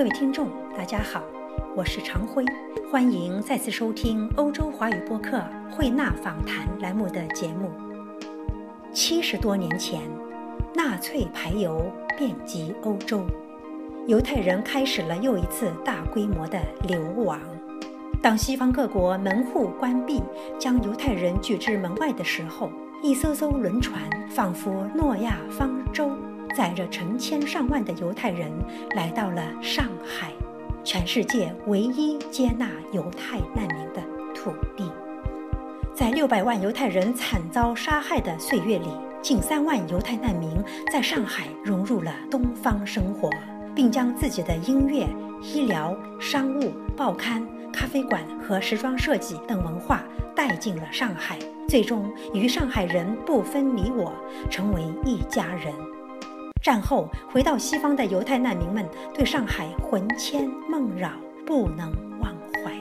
各位听众，大家好，我是常辉，欢迎再次收听欧洲华语播客慧纳访谈栏目的节目。七十多年前，纳粹排犹遍及欧洲，犹太人开始了又一次大规模的流亡。当西方各国门户关闭，将犹太人拒之门外的时候，一艘艘轮船仿佛诺亚方舟。载着成千上万的犹太人来到了上海，全世界唯一接纳犹太难民的土地。在六百万犹太人惨遭杀害的岁月里，近三万犹太难民在上海融入了东方生活，并将自己的音乐、医疗、商务、报刊、咖啡馆和时装设计等文化带进了上海，最终与上海人不分你我，成为一家人。战后回到西方的犹太难民们对上海魂牵梦绕，不能忘怀。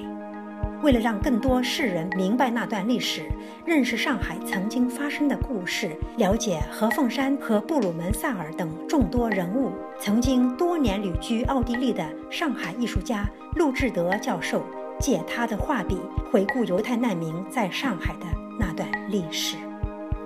为了让更多世人明白那段历史，认识上海曾经发生的故事，了解何凤山和布鲁门萨尔等众多人物，曾经多年旅居奥地利的上海艺术家陆志德教授，借他的画笔回顾犹太难民在上海的那段历史。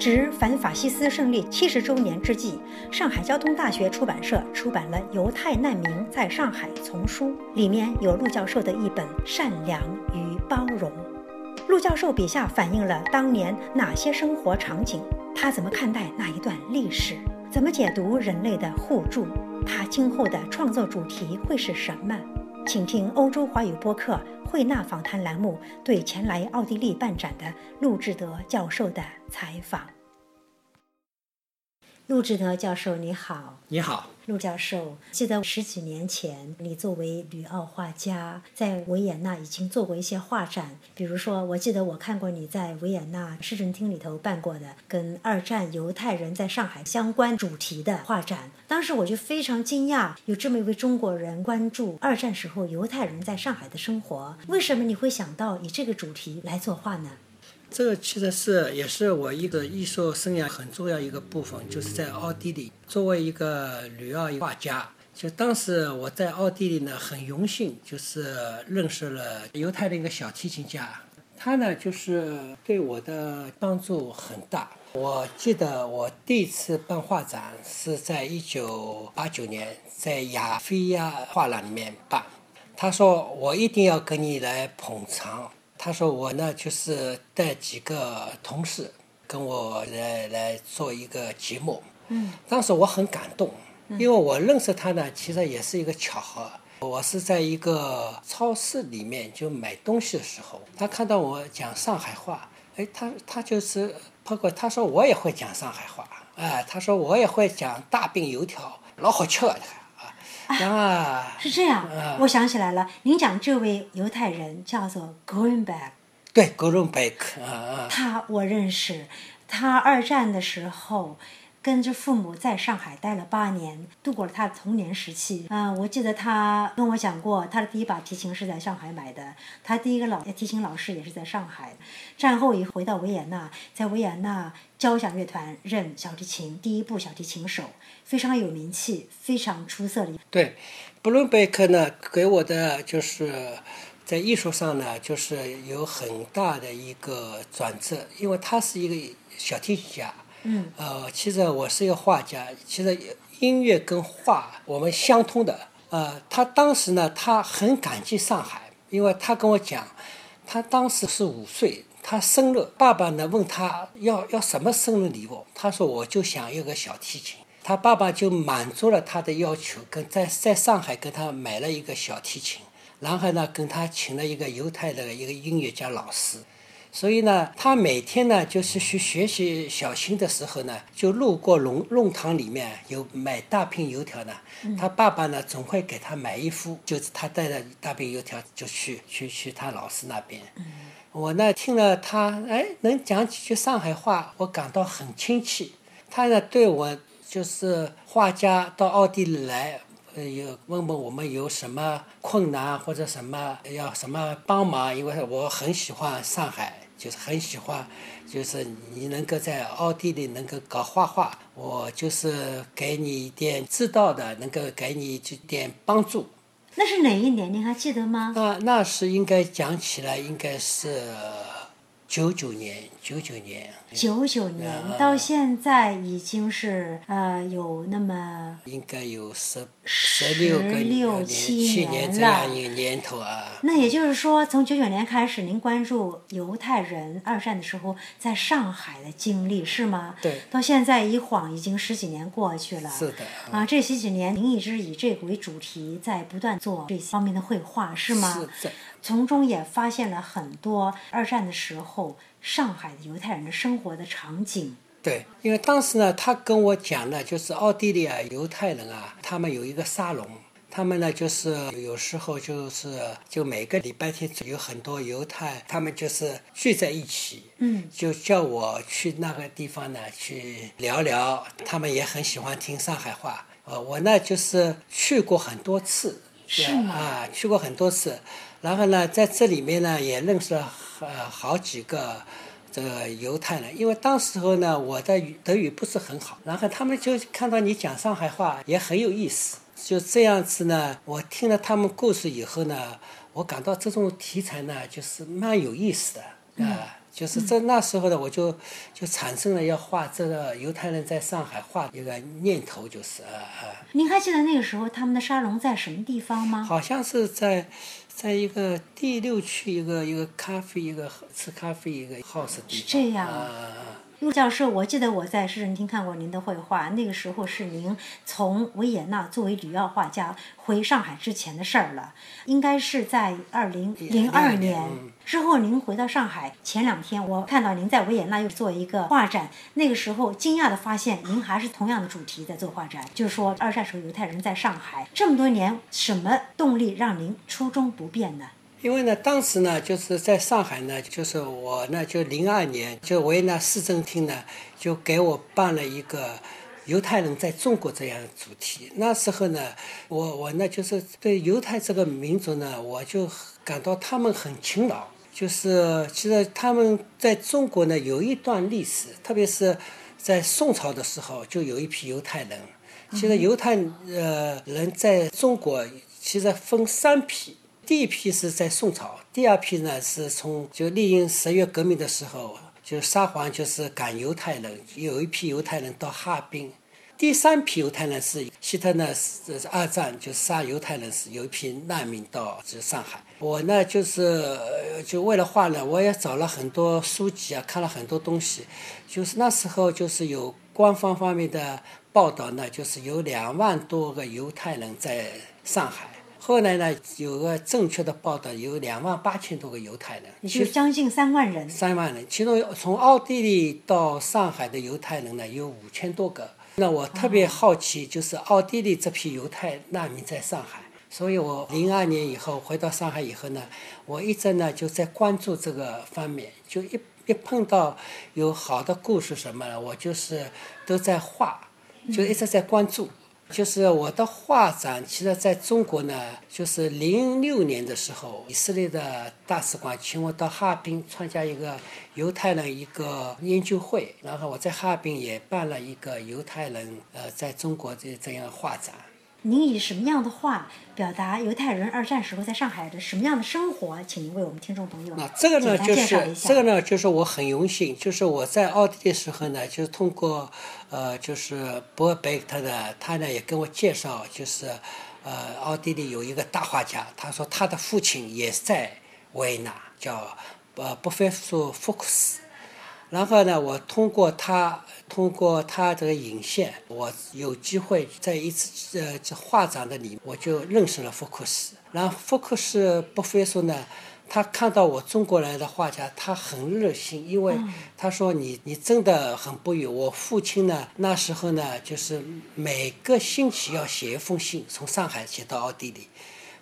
值反法西斯胜利七十周年之际，上海交通大学出版社出版了《犹太难民在上海》丛书，里面有陆教授的一本《善良与包容》。陆教授笔下反映了当年哪些生活场景？他怎么看待那一段历史？怎么解读人类的互助？他今后的创作主题会是什么？请听欧洲华语播客慧纳访谈栏目对前来奥地利办展的陆志德教授的采访。陆志德教授，你好。你好，陆教授。记得十几年前，你作为旅澳画家，在维也纳已经做过一些画展。比如说，我记得我看过你在维也纳市政厅里头办过的跟二战犹太人在上海相关主题的画展。当时我就非常惊讶，有这么一位中国人关注二战时候犹太人在上海的生活。为什么你会想到以这个主题来作画呢？这个其实是也是我一个艺术生涯很重要一个部分，就是在奥地利作为一个旅奥画家，就当时我在奥地利呢，很荣幸就是认识了犹太的一个小提琴家，他呢就是对我的帮助很大。我记得我第一次办画展是在一九八九年在亚非亚画廊里面办，他说我一定要跟你来捧场。他说：“我呢，就是带几个同事跟我来来做一个节目。嗯，当时我很感动，因为我认识他呢，其实也是一个巧合。我是在一个超市里面就买东西的时候，他看到我讲上海话，哎，他他就是包括他说我也会讲上海话，哎，他说我也会讲大饼油条，老好吃啊。”啊，是这样，我想起来了，您讲这位犹太人叫做 Greenback，对，Greenback，啊啊，他我认识，他二战的时候。跟着父母在上海待了八年，度过了他的童年时期。啊，我记得他跟我讲过，他的第一把提琴是在上海买的，他第一个老提琴老师也是在上海。战后一回到维也纳，在维也纳交响乐团任小提琴第一部小提琴手，非常有名气，非常出色的。对，布伦贝克呢，给我的就是在艺术上呢，就是有很大的一个转折，因为他是一个小提琴家。嗯，呃，其实我是一个画家，其实音乐跟画我们相通的。呃，他当时呢，他很感激上海，因为他跟我讲，他当时是五岁，他生日，爸爸呢问他要要什么生日礼物，他说我就想要个小提琴，他爸爸就满足了他的要求，跟在在上海跟他买了一个小提琴，然后呢跟他请了一个犹太的一个音乐家老师。所以呢，他每天呢就是去学习小新的时候呢，就路过弄弄堂里面有买大饼油条呢。他爸爸呢总会给他买一副，就是他带着大饼油条就去去去他老师那边。我呢听了他哎能讲几句上海话，我感到很亲切。他呢对我就是画家到奥地利来，呃有问问我们有什么困难或者什么要什么帮忙，因为我很喜欢上海。就是很喜欢，就是你能够在奥地利能够搞画画，我就是给你一点知道的，能够给你一点帮助。那是哪一年？你还记得吗？那那是应该讲起来，应该是九九年，九九年。九九年到现在已经是呃有那么应该有十十六个六七七年这了样一个年头啊。那也就是说，从九九年开始，您关注犹太人二战的时候在上海的经历是吗？对到现在一晃已经十几年过去了。是的，啊，这十几年您一直以这个为主题，在不断做这方面的绘画，是吗？是的，从中也发现了很多二战的时候上海的犹太人的生活的场景。对，因为当时呢，他跟我讲呢，就是奥地利啊，犹太人啊，他们有一个沙龙，他们呢就是有时候就是就每个礼拜天有很多犹太，他们就是聚在一起，嗯，就叫我去那个地方呢去聊聊，他们也很喜欢听上海话。呃，我呢就是去过很多次，是吗啊，去过很多次，然后呢，在这里面呢也认识了呃好几个这个犹太人，因为当时候呢我的语德语不是很好，然后他们就看到你讲上海话也很有意思，就这样子呢，我听了他们故事以后呢，我感到这种题材呢就是蛮有意思的啊。就是在那时候呢，我就就产生了要画这个犹太人在上海画一个念头，就是啊啊，您还记得那个时候他们的沙龙在什么地方吗？好像是在在一个第六区一个一个咖啡一个吃咖啡一个 house 地方。这样啊陆教授，我记得我在市政厅看过您的绘画，那个时候是您从维也纳作为旅游画家回上海之前的事儿了，应该是在二零零二02年之后，您回到上海前两天，我看到您在维也纳又做一个画展，那个时候惊讶的发现，您还是同样的主题在做画展，就是说二战时候犹太人在上海这么多年，什么动力让您初衷不变呢？因为呢，当时呢，就是在上海呢，就是我呢，就零二年，就维也纳市政厅呢，就给我办了一个犹太人在中国这样的主题。那时候呢，我我呢，就是对犹太这个民族呢，我就感到他们很勤劳，就是其实他们在中国呢有一段历史，特别是在宋朝的时候，就有一批犹太人。其实犹太呃人在中国其实分三批，第一批是在宋朝，第二批呢是从就历经十月革命的时候，就沙皇就是赶犹太人，有一批犹太人到哈尔滨。第三批犹太人是希特勒是二战就杀犹太人时，有一批难民到就上海。我呢就是就为了画呢，我也找了很多书籍啊，看了很多东西。就是那时候就是有官方方面的报道呢，就是有两万多个犹太人在上海。后来呢，有个正确的报道，有两万八千多个犹太人，也就将近三万人。三万人，其中从奥地利到上海的犹太人呢有五千多个。那我特别好奇，就是奥地利这批犹太难民在上海，所以我零二年以后回到上海以后呢，我一直呢就在关注这个方面，就一一碰到有好的故事什么的，我就是都在画，就一直在关注。就是我的画展，其实在中国呢，就是零六年的时候，以色列的大使馆请我到哈尔滨参加一个犹太人一个研究会，然后我在哈尔滨也办了一个犹太人呃在中国的这样画展。您以什么样的话表达犹太人二战时候在上海的什么样的生活？请您为我们听众朋友那这个呢，就是。这个呢，就是我很荣幸，就是我在奥地利的时候呢，就是通过呃，就是博尔贝特的，他呢也跟我介绍，就是呃，奥地利有一个大画家，他说他的父亲也在维也纳，叫呃布菲苏福克斯。然后呢，我通过他，通过他这个引线，我有机会在一次呃这画展的里，我就认识了福克斯。然后福克斯不菲说呢，他看到我中国来的画家，他很热心，因为他说你你真的很不易。我父亲呢，那时候呢，就是每个星期要写一封信，从上海写到奥地利。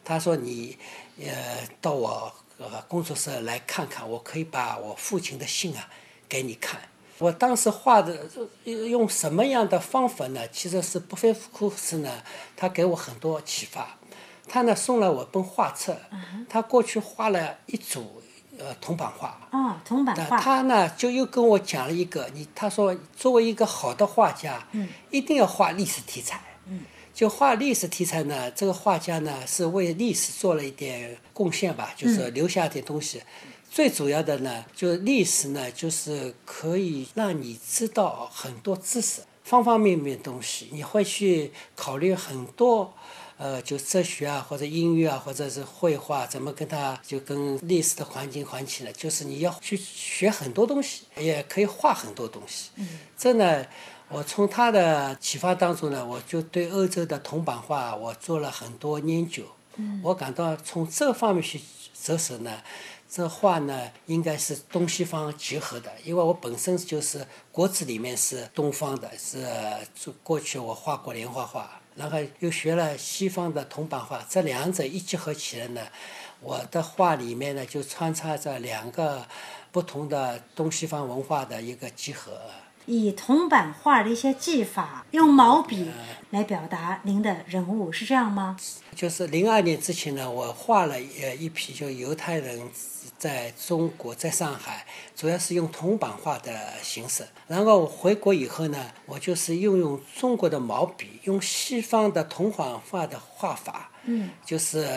他说你呃到我呃工作室来看看，我可以把我父亲的信啊给你看。我当时画的呃用什么样的方法呢？其实是布菲夫库斯呢，他给我很多启发。他呢送了我本画册，他过去画了一组呃铜版画。哦，铜版画。他呢就又跟我讲了一个，你他说作为一个好的画家，嗯一定要画历史题材。嗯就画历史题材呢，这个画家呢是为历史做了一点贡献吧，就是留下点东西。最主要的呢，就是历史呢，就是可以让你知道很多知识，方方面面东西，你会去考虑很多，呃，就哲学啊，或者音乐啊，或者是绘画，怎么跟它就跟历史的环境环起来，就是你要去学很多东西，也可以画很多东西。嗯，这呢。我从他的启发当中呢，我就对欧洲的铜版画我做了很多研究。嗯，我感到从这方面去着手呢，这画呢应该是东西方结合的，因为我本身就是国字里面是东方的，是过去我画过连环画，然后又学了西方的铜版画，这两者一结合起来呢，我的画里面呢就穿插着两个不同的东西方文化的一个集合。以铜版画的一些技法，用毛笔来表达您的人物，是这样吗？就是零二年之前呢，我画了呃一批就犹太人在中国，在上海，主要是用铜版画的形式。然后回国以后呢，我就是运用中国的毛笔，用西方的铜版画的画法。嗯，就是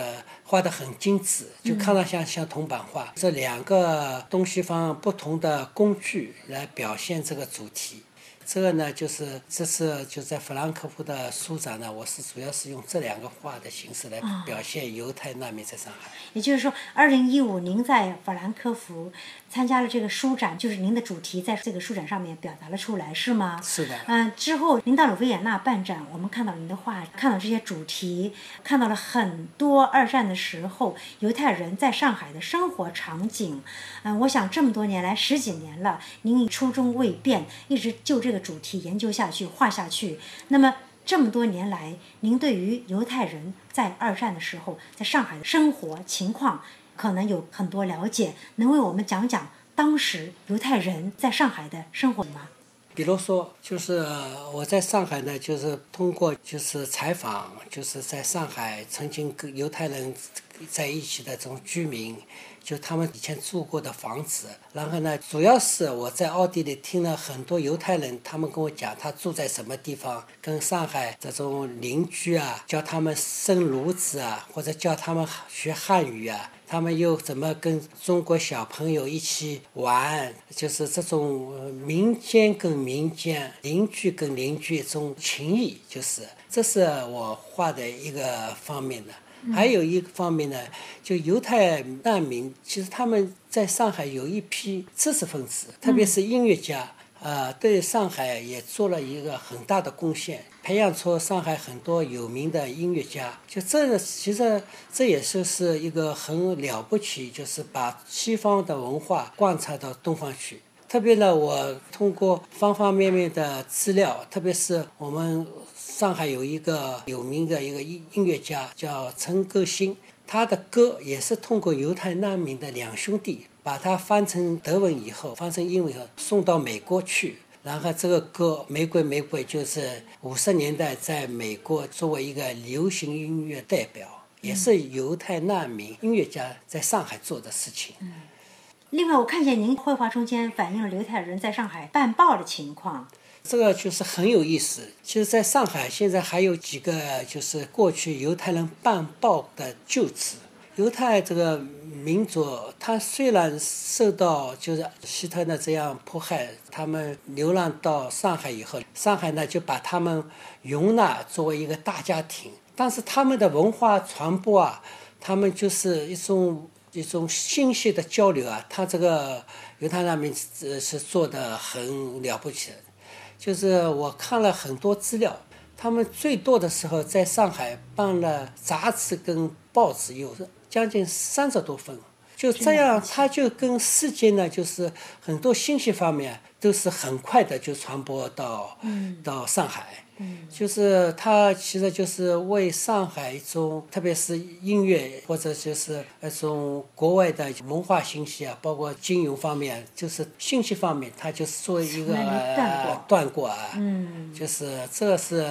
画的很精致，就看上像像铜版画。这两个东西方不同的工具来表现这个主题。这个呢，就是这次就在弗兰克福的书展呢，我是主要是用这两个画的形式来表现犹太难民在上海。也就是说，二零一五您在法兰克福参加了这个书展，就是您的主题在这个书展上面表达了出来，是吗？是的。嗯，之后您到了维也纳办展，我们看到您的画，看到这些主题，看到了很多二战的时候犹太人在上海的生活场景。嗯，我想这么多年来十几年了，您初衷未变，一直就这个主题研究下去，画下去。那么这么多年来，您对于犹太人在二战的时候在上海的生活情况，可能有很多了解，能为我们讲讲当时犹太人在上海的生活吗？比如说，就是我在上海呢，就是通过就是采访，就是在上海曾经跟犹太人在一起的这种居民。就他们以前住过的房子，然后呢，主要是我在奥地利听了很多犹太人，他们跟我讲他住在什么地方，跟上海这种邻居啊，教他们生炉子啊，或者教他们学汉语啊，他们又怎么跟中国小朋友一起玩，就是这种民间跟民间、邻居跟邻居这种情谊，就是。这是我画的一个方面的。还有一个方面呢，就犹太难民，其实他们在上海有一批知识分子，特别是音乐家，呃，对上海也做了一个很大的贡献，培养出上海很多有名的音乐家。就这个，其实这也是是一个很了不起，就是把西方的文化贯彻到东方去。特别呢，我通过方方面面的资料，特别是我们。上海有一个有名的一个音音乐家叫陈歌辛，他的歌也是通过犹太难民的两兄弟把它翻成德文以后，翻成英文以后送到美国去。然后这个歌《玫瑰玫瑰》就是五十年代在美国作为一个流行音乐代表，也是犹太难民音乐家在上海做的事情。嗯。另外，我看见您绘画中间反映了犹太人在上海办报的情况。这个就是很有意思。其实，在上海现在还有几个，就是过去犹太人办报的旧址。犹太这个民族，他虽然受到就是希特勒这样迫害，他们流浪到上海以后，上海呢就把他们容纳作为一个大家庭。但是他们的文化传播啊，他们就是一种一种信息的交流啊，他这个犹太难民是是做的很了不起的。就是我看了很多资料，他们最多的时候在上海办了杂志跟报纸，有将近三十多分。就这样，他就跟世界呢，就是很多信息方面都是很快的就传播到到上海。嗯，就是他其实就是为上海一种，特别是音乐或者就是那种国外的文化信息啊，包括金融方面，就是信息方面，他就是做一个断过啊。嗯，就是这个是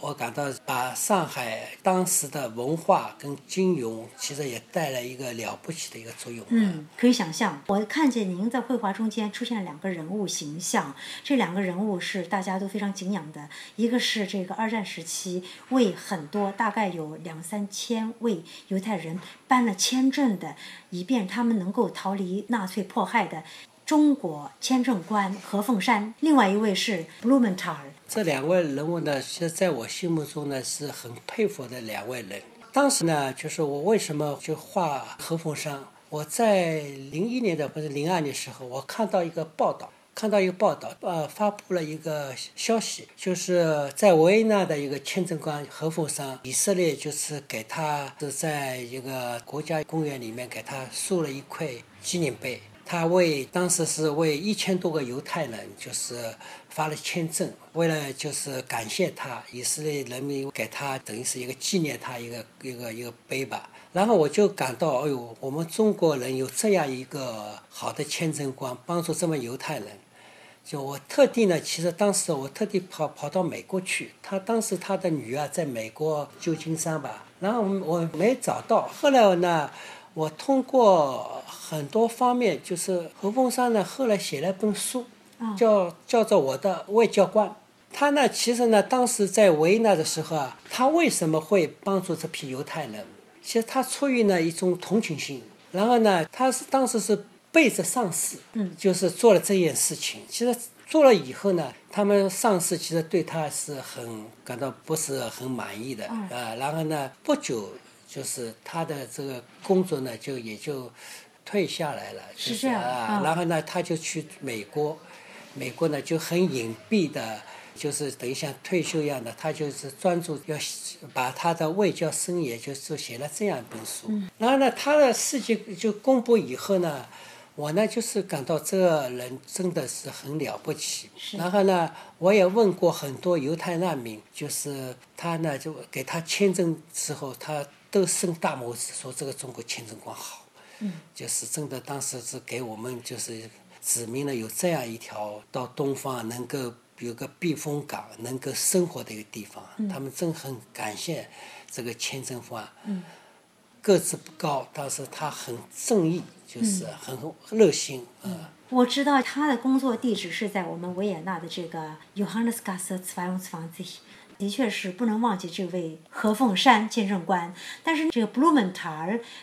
我感到把上海当时的文化跟金融，其实也带来一个了不起的一个作用。嗯，可以想象，我看见您在绘画中间出现了两个人物形象，这两个人物是大家都非常敬仰的，一个是这个二战时期为很多大概有两三千位犹太人办了签证的，以便他们能够逃离纳粹迫害的。中国签证官何凤山，另外一位是 Blumental。这两位人物呢，其实在我心目中呢是很佩服的两位人。当时呢，就是我为什么就画何凤山？我在零一年的或者零二年时候，我看到一个报道，看到一个报道，呃，发布了一个消息，就是在维也纳的一个签证官何凤山，以色列就是给他是在一个国家公园里面给他竖了一块纪念碑。他为当时是为一千多个犹太人，就是发了签证，为了就是感谢他，以色列人民给他等于是一个纪念他一个一个一个碑吧。然后我就感到，哎呦，我们中国人有这样一个好的签证官，帮助这么犹太人。就我特地呢，其实当时我特地跑跑到美国去，他当时他的女儿在美国旧金山吧，然后我没找到，后来呢。我通过很多方面，就是何凤山呢，后来写了本书，叫叫做《我的外交官》。他呢，其实呢，当时在维也纳的时候啊，他为什么会帮助这批犹太人？其实他出于呢一种同情心，然后呢，他是当时是背着上司，嗯，就是做了这件事情。其实做了以后呢，他们上司其实对他是很感到不是很满意的啊。然后呢，不久。就是他的这个工作呢，就也就退下来了，是这样啊。然后呢，他就去美国，美国呢就很隐蔽的，就是等于像退休一样的，他就是专注要把他的外交生涯，就是写了这样一本书。然后呢，他的事迹就公布以后呢。我呢，就是感到这个人真的是很了不起。然后呢，我也问过很多犹太难民，就是他呢，就给他签证之后，他都伸大拇指说这个中国签证官好。嗯。就是真的，当时是给我们就是指明了有这样一条到东方能够有个避风港、能够生活的一个地方。嗯。他们真很感谢这个签证官。嗯。个子不高，但是他很正义。就是很热心啊！我知道他的工作地址是在我们维也纳的这个 Johannesgasse 22，的确是不能忘记这位何凤山见证官。但是这个 brumme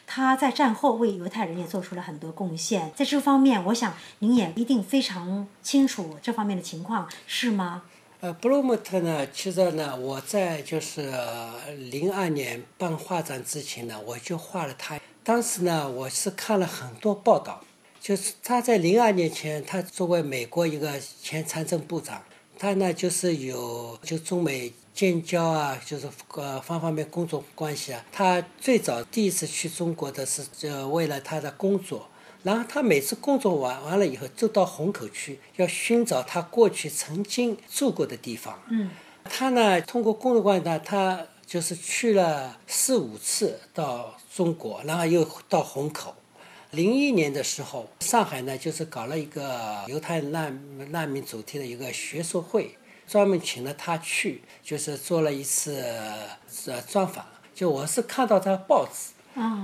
他在战后为犹太人也做出了很多贡献，在这方面，我想您也一定非常清楚这方面的情况，是吗？呃，布鲁姆特呢，其实呢，我在就是零二年办画展之前呢，我就画了他。当时呢，我是看了很多报道，就是他在零二年前，他作为美国一个前财政部长，他呢就是有就中美建交啊，就是呃方方面工作关系啊。他最早第一次去中国的是就为了他的工作，然后他每次工作完完了以后，就到虹口区，要寻找他过去曾经住过的地方。嗯，他呢通过工作关系呢，他。就是去了四五次到中国，然后又到虹口。零一年的时候，上海呢就是搞了一个犹太难难民主题的一个学术会，专门请了他去，就是做了一次呃专访。就我是看到他报纸，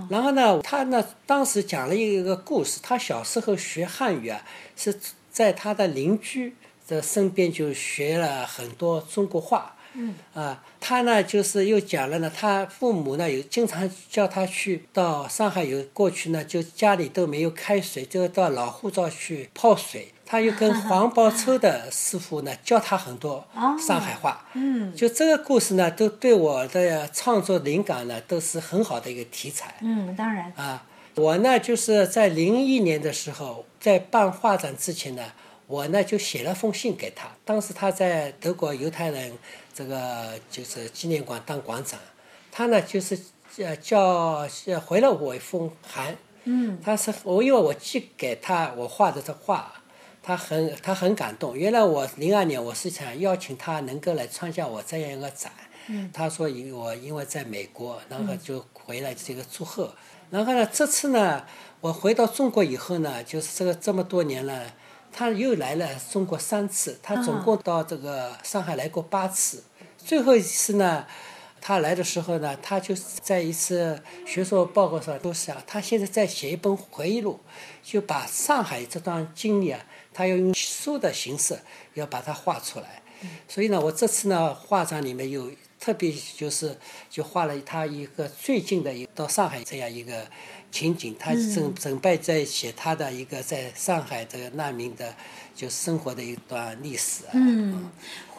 然后呢，他呢当时讲了一个故事，他小时候学汉语啊，是在他的邻居的身边就学了很多中国话。嗯啊，他呢就是又讲了呢，他父母呢有经常叫他去到上海有过去呢，就家里都没有开水，就到老护照去泡水。他又跟黄包车的师傅呢教他很多上海话。嗯，就这个故事呢，都对我的创作灵感呢都是很好的一个题材。嗯，当然。啊，我呢就是在零一年的时候，在办画展之前呢，我呢就写了封信给他。当时他在德国犹太人。这个就是纪念馆当馆长，他呢就是呃叫回了我一封函，嗯，他是我因为我寄给他我画的这画，他很他很感动。原来我零二年我是想邀请他能够来参加我这样一个展，嗯，他说因我因为在美国，然后就回来这个祝贺。然后呢这次呢我回到中国以后呢，就是这个这么多年了。他又来了中国三次，他总共到这个上海来过八次。最后一次呢，他来的时候呢，他就在一次学术报告上都是啊，他现在在写一本回忆录，就把上海这段经历啊，他要用书的形式要把它画出来。所以呢，我这次呢画展里面有特别就是就画了他一个最近的一到上海这样一个情景，他准准备在写他的一个在上海的难民的就生活的一段历史。嗯，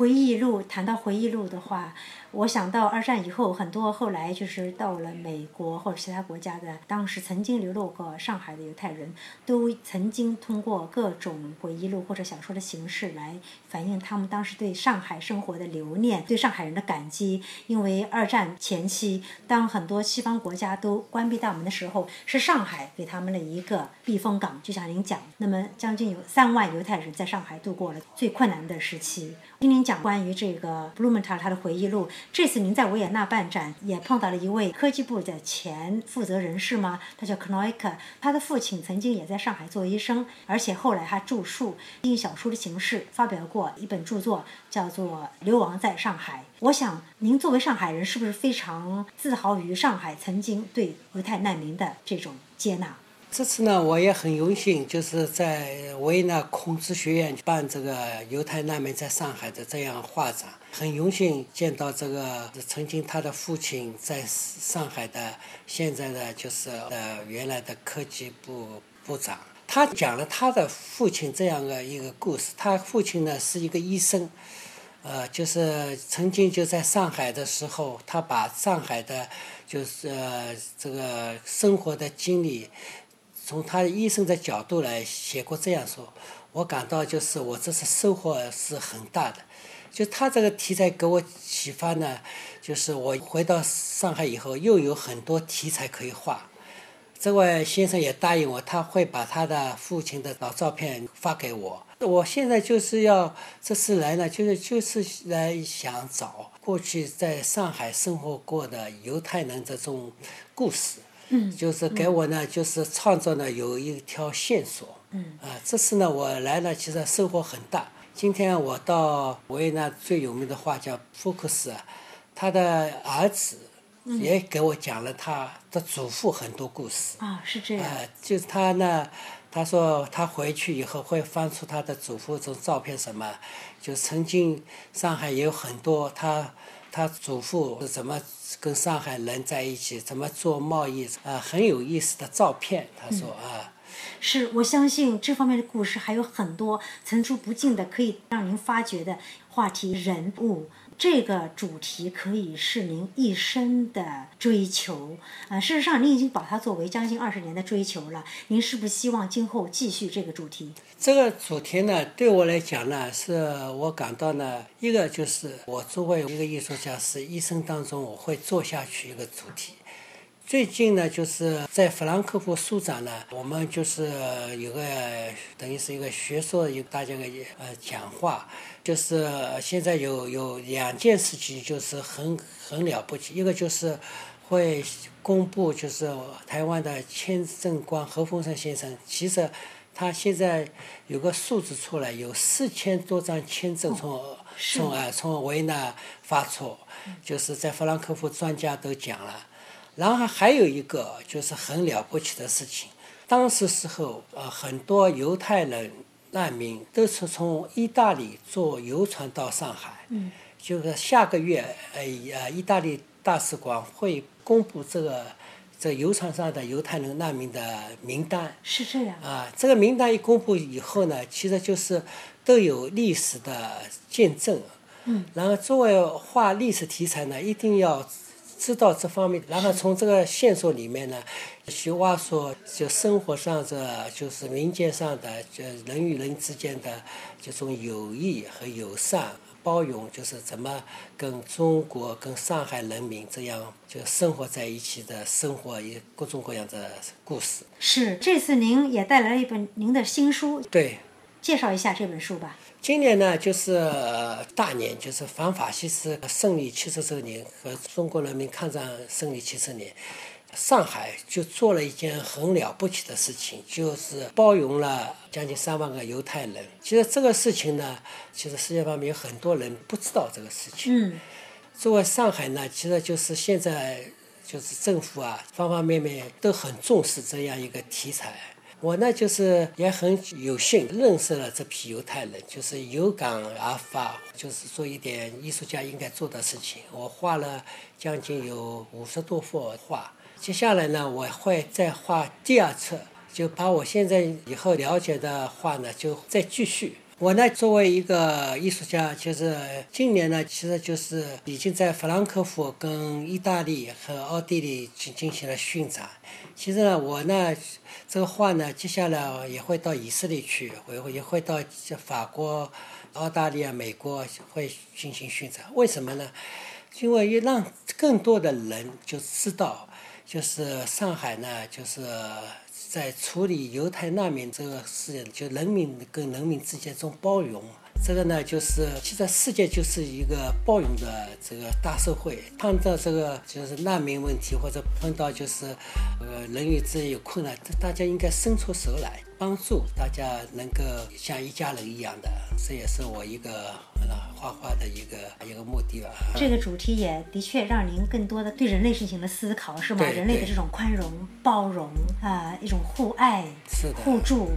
回忆录谈到回忆录的话。我想到二战以后，很多后来就是到了美国或者其他国家的，当时曾经流落过上海的犹太人，都曾经通过各种回忆录或者小说的形式来反映他们当时对上海生活的留念，对上海人的感激。因为二战前期，当很多西方国家都关闭大门的时候，是上海给他们的一个避风港。就像您讲，那么将近有三万犹太人在上海度过了最困难的时期。听您讲讲关于这个布鲁门塔他的回忆录。这次您在维也纳办展，也碰到了一位科技部的前负责人士吗？他叫 k n o i k 他的父亲曾经也在上海做医生，而且后来他著述，以小说的形式发表过一本著作，叫做《流亡在上海》。我想，您作为上海人，是不是非常自豪于上海曾经对犹太难民的这种接纳？这次呢，我也很荣幸，就是在维也纳孔子学院办这个犹太难民在上海的这样画展，很荣幸见到这个曾经他的父亲在上海的，现在的就是呃原来的科技部部长，他讲了他的父亲这样的一个故事。他父亲呢是一个医生，呃，就是曾经就在上海的时候，他把上海的，就是这个生活的经历。从他医生的角度来写过这样说，我感到就是我这次收获是很大的。就他这个题材给我启发呢，就是我回到上海以后又有很多题材可以画。这位先生也答应我，他会把他的父亲的老照片发给我。我现在就是要这次来呢，就是就是来想找过去在上海生活过的犹太人这种故事。嗯，就是给我呢，就是创作呢有一条线索。嗯，啊，这次呢我来了，其实收获很大。今天我到维也纳最有名的画家福克斯，他的儿子也给我讲了他的祖父很多故事。啊，是这样。啊，就是他呢，他说他回去以后会翻出他的祖父这种照片什么，就曾经上海也有很多他。他祖父是怎么跟上海人在一起，怎么做贸易啊？很有意思的照片，他说啊。是我相信这方面的故事还有很多层出不穷的可以让您发掘的话题人物。这个主题可以是您一生的追求啊！事实上，您已经把它作为将近二十年的追求了。您是不是希望今后继续这个主题？这个主题呢，对我来讲呢，是我感到呢，一个就是我作为一个艺术家，是一生当中我会做下去一个主题。最近呢，就是在法兰克福书展呢，我们就是有个等于是一个学术有大家的呃讲话，就是现在有有两件事情就是很很了不起，一个就是会公布就是台湾的签证官何鸿燊先生，其实他现在有个数字出来，有四千多张签证从从啊从维也纳发出，就是在法兰克福专家都讲了。然后还有一个就是很了不起的事情，当时时候，呃，很多犹太人难民都是从意大利坐游船到上海。嗯。就是下个月，呃，呃，意大利大使馆会公布这个这游船上的犹太人难民的名单。是这样。啊，这个名单一公布以后呢，其实就是都有历史的见证。嗯。然后作为画历史题材呢，一定要。知道这方面，然后从这个线索里面呢，去挖出就生活上这就是民间上的，就人与人之间的这种友谊和友善、包容，就是怎么跟中国、跟上海人民这样就生活在一起的生活，也各种各样的故事。是，这次您也带来了一本您的新书。对。介绍一下这本书吧。今年呢，就是大年，就是反法西斯胜利七十周年和中国人民抗战胜利七十年，上海就做了一件很了不起的事情，就是包容了将近三万个犹太人。其实这个事情呢，其实世界方面有很多人不知道这个事情。嗯。作为上海呢，其实就是现在就是政府啊，方方面面都很重视这样一个题材。我呢，就是也很有幸认识了这批犹太人，就是有感而发，就是做一点艺术家应该做的事情。我画了将近有五十多幅画，接下来呢，我会再画第二册，就把我现在以后了解的画呢，就再继续。我呢，作为一个艺术家，就是今年呢，其实就是已经在法兰克福、跟意大利和奥地利进进行了巡展。其实呢，我呢，这个画呢，接下来也会到以色列去，会也会到法国、澳大利亚、美国会进行巡展。为什么呢？因为要让更多的人就知道，就是上海呢，就是。在处理犹太难民这个事情，就人民跟人民之间这种包容，这个呢，就是其实世界就是一个包容的这个大社会。碰到这个就是难民问题，或者碰到就是呃人与之间有困难，大家应该伸出手来。帮助大家能够像一家人一样的，这也是我一个画画的一个一个目的吧。这个主题也的确让您更多的对人类进行了思考，是吗？人类的这种宽容、包容啊，一种互爱、互助。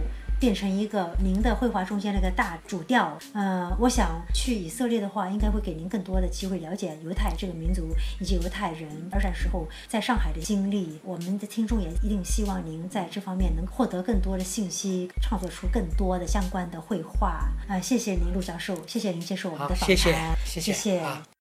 变成一个您的绘画中间那个大主调，呃，我想去以色列的话，应该会给您更多的机会了解犹太这个民族以及犹太人二战时候在上海的经历。我们的听众也一定希望您在这方面能获得更多的信息，创作出更多的相关的绘画。啊，谢谢您，陆教授，谢谢您接受我们的访谈，谢谢，谢谢。